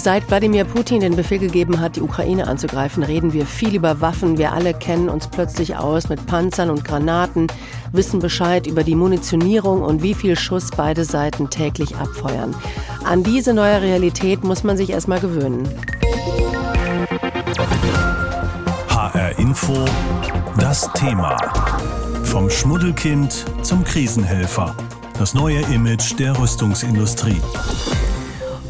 Seit Wladimir Putin den Befehl gegeben hat, die Ukraine anzugreifen, reden wir viel über Waffen. Wir alle kennen uns plötzlich aus mit Panzern und Granaten, wissen Bescheid über die Munitionierung und wie viel Schuss beide Seiten täglich abfeuern. An diese neue Realität muss man sich erstmal gewöhnen. HR Info, das Thema. Vom Schmuddelkind zum Krisenhelfer. Das neue Image der Rüstungsindustrie.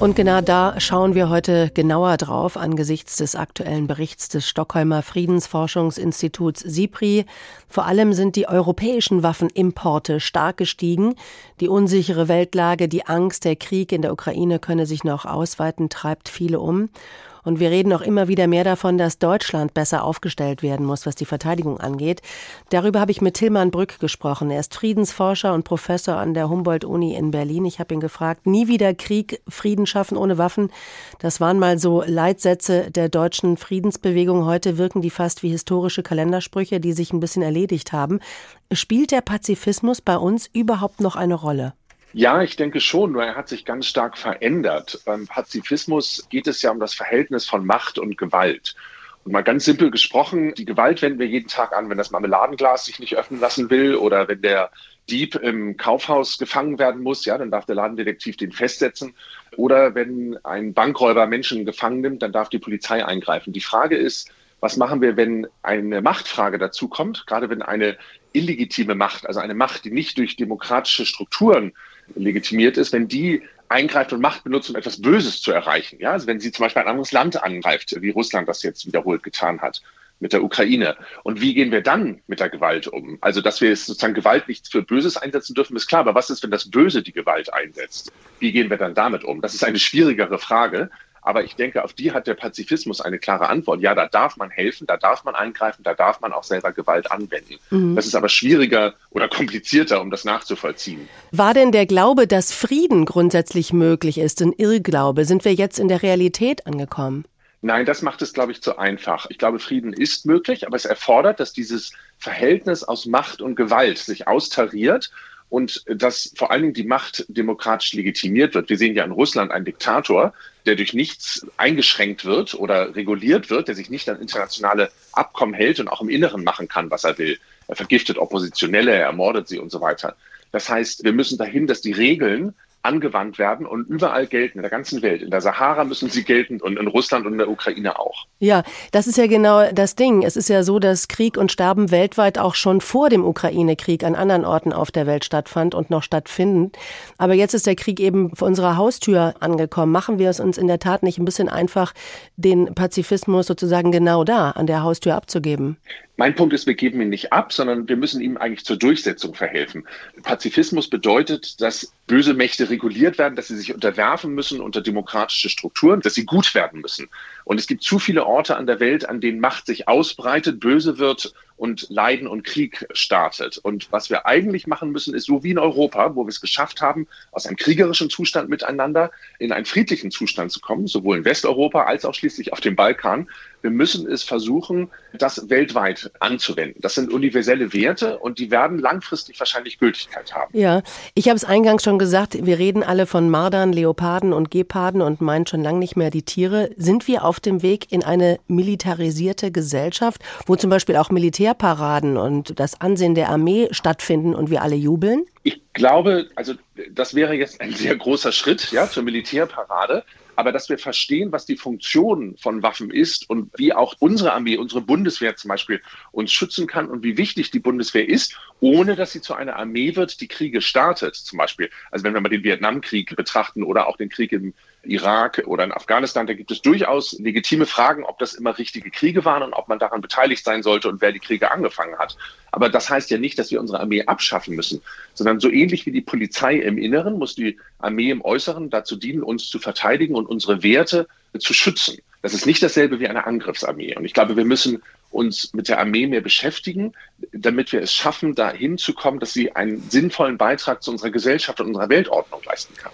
Und genau da schauen wir heute genauer drauf angesichts des aktuellen Berichts des Stockholmer Friedensforschungsinstituts SIPRI. Vor allem sind die europäischen Waffenimporte stark gestiegen. Die unsichere Weltlage, die Angst, der Krieg in der Ukraine könne sich noch ausweiten, treibt viele um. Und wir reden auch immer wieder mehr davon, dass Deutschland besser aufgestellt werden muss, was die Verteidigung angeht. Darüber habe ich mit Tilman Brück gesprochen. Er ist Friedensforscher und Professor an der Humboldt-Uni in Berlin. Ich habe ihn gefragt, nie wieder Krieg, Frieden schaffen ohne Waffen. Das waren mal so Leitsätze der deutschen Friedensbewegung. Heute wirken die fast wie historische Kalendersprüche, die sich ein bisschen erledigt haben. Spielt der Pazifismus bei uns überhaupt noch eine Rolle? Ja, ich denke schon, nur er hat sich ganz stark verändert. Beim Pazifismus geht es ja um das Verhältnis von Macht und Gewalt. Und mal ganz simpel gesprochen, die Gewalt wenden wir jeden Tag an, wenn das Marmeladenglas sich nicht öffnen lassen will oder wenn der Dieb im Kaufhaus gefangen werden muss, ja, dann darf der Ladendetektiv den festsetzen. Oder wenn ein Bankräuber Menschen gefangen nimmt, dann darf die Polizei eingreifen. Die Frage ist, was machen wir, wenn eine Machtfrage dazu kommt, gerade wenn eine illegitime Macht, also eine Macht, die nicht durch demokratische Strukturen legitimiert ist, wenn die eingreift und Macht benutzt, um etwas Böses zu erreichen. Ja, also wenn sie zum Beispiel ein anderes Land angreift, wie Russland das jetzt wiederholt getan hat mit der Ukraine. Und wie gehen wir dann mit der Gewalt um? Also, dass wir sozusagen Gewalt nicht für Böses einsetzen dürfen, ist klar. Aber was ist, wenn das Böse die Gewalt einsetzt? Wie gehen wir dann damit um? Das ist eine schwierigere Frage. Aber ich denke, auf die hat der Pazifismus eine klare Antwort. Ja, da darf man helfen, da darf man eingreifen, da darf man auch selber Gewalt anwenden. Mhm. Das ist aber schwieriger oder komplizierter, um das nachzuvollziehen. War denn der Glaube, dass Frieden grundsätzlich möglich ist, ein Irrglaube? Sind wir jetzt in der Realität angekommen? Nein, das macht es, glaube ich, zu einfach. Ich glaube, Frieden ist möglich, aber es erfordert, dass dieses Verhältnis aus Macht und Gewalt sich austariert und dass vor allen Dingen die Macht demokratisch legitimiert wird. Wir sehen ja in Russland einen Diktator, der durch nichts eingeschränkt wird oder reguliert wird, der sich nicht an internationale Abkommen hält und auch im Inneren machen kann, was er will. Er vergiftet Oppositionelle, er ermordet sie und so weiter. Das heißt, wir müssen dahin, dass die Regeln angewandt werden und überall gelten, in der ganzen Welt. In der Sahara müssen sie gelten und in Russland und in der Ukraine auch. Ja, das ist ja genau das Ding. Es ist ja so, dass Krieg und Sterben weltweit auch schon vor dem Ukraine-Krieg an anderen Orten auf der Welt stattfand und noch stattfinden. Aber jetzt ist der Krieg eben vor unserer Haustür angekommen. Machen wir es uns in der Tat nicht ein bisschen einfach, den Pazifismus sozusagen genau da an der Haustür abzugeben? Mein Punkt ist, wir geben ihn nicht ab, sondern wir müssen ihm eigentlich zur Durchsetzung verhelfen. Pazifismus bedeutet, dass böse Mächte reguliert werden, dass sie sich unterwerfen müssen unter demokratische Strukturen, dass sie gut werden müssen. Und es gibt zu viele Orte an der Welt, an denen Macht sich ausbreitet, böse wird und Leiden und Krieg startet. Und was wir eigentlich machen müssen, ist so wie in Europa, wo wir es geschafft haben, aus einem kriegerischen Zustand miteinander in einen friedlichen Zustand zu kommen, sowohl in Westeuropa als auch schließlich auf dem Balkan. Wir müssen es versuchen, das weltweit anzuwenden. Das sind universelle Werte und die werden langfristig wahrscheinlich Gültigkeit haben. Ja, ich habe es eingangs schon gesagt, wir reden alle von Mardern, Leoparden und Geparden und meinen schon lange nicht mehr die Tiere. Sind wir auf dem Weg in eine militarisierte Gesellschaft, wo zum Beispiel auch Militärparaden und das Ansehen der Armee stattfinden und wir alle jubeln? Ich glaube, also das wäre jetzt ein sehr großer Schritt ja, zur Militärparade aber dass wir verstehen, was die Funktion von Waffen ist und wie auch unsere Armee, unsere Bundeswehr zum Beispiel uns schützen kann und wie wichtig die Bundeswehr ist, ohne dass sie zu einer Armee wird, die Kriege startet, zum Beispiel. Also wenn wir mal den Vietnamkrieg betrachten oder auch den Krieg im Irak oder in Afghanistan, da gibt es durchaus legitime Fragen, ob das immer richtige Kriege waren und ob man daran beteiligt sein sollte und wer die Kriege angefangen hat. Aber das heißt ja nicht, dass wir unsere Armee abschaffen müssen, sondern so ähnlich wie die Polizei im Inneren muss die Armee im Äußeren dazu dienen, uns zu verteidigen und unsere Werte zu schützen. Das ist nicht dasselbe wie eine Angriffsarmee. Und ich glaube, wir müssen uns mit der Armee mehr beschäftigen, damit wir es schaffen, dahin zu kommen, dass sie einen sinnvollen Beitrag zu unserer Gesellschaft und unserer Weltordnung leisten kann.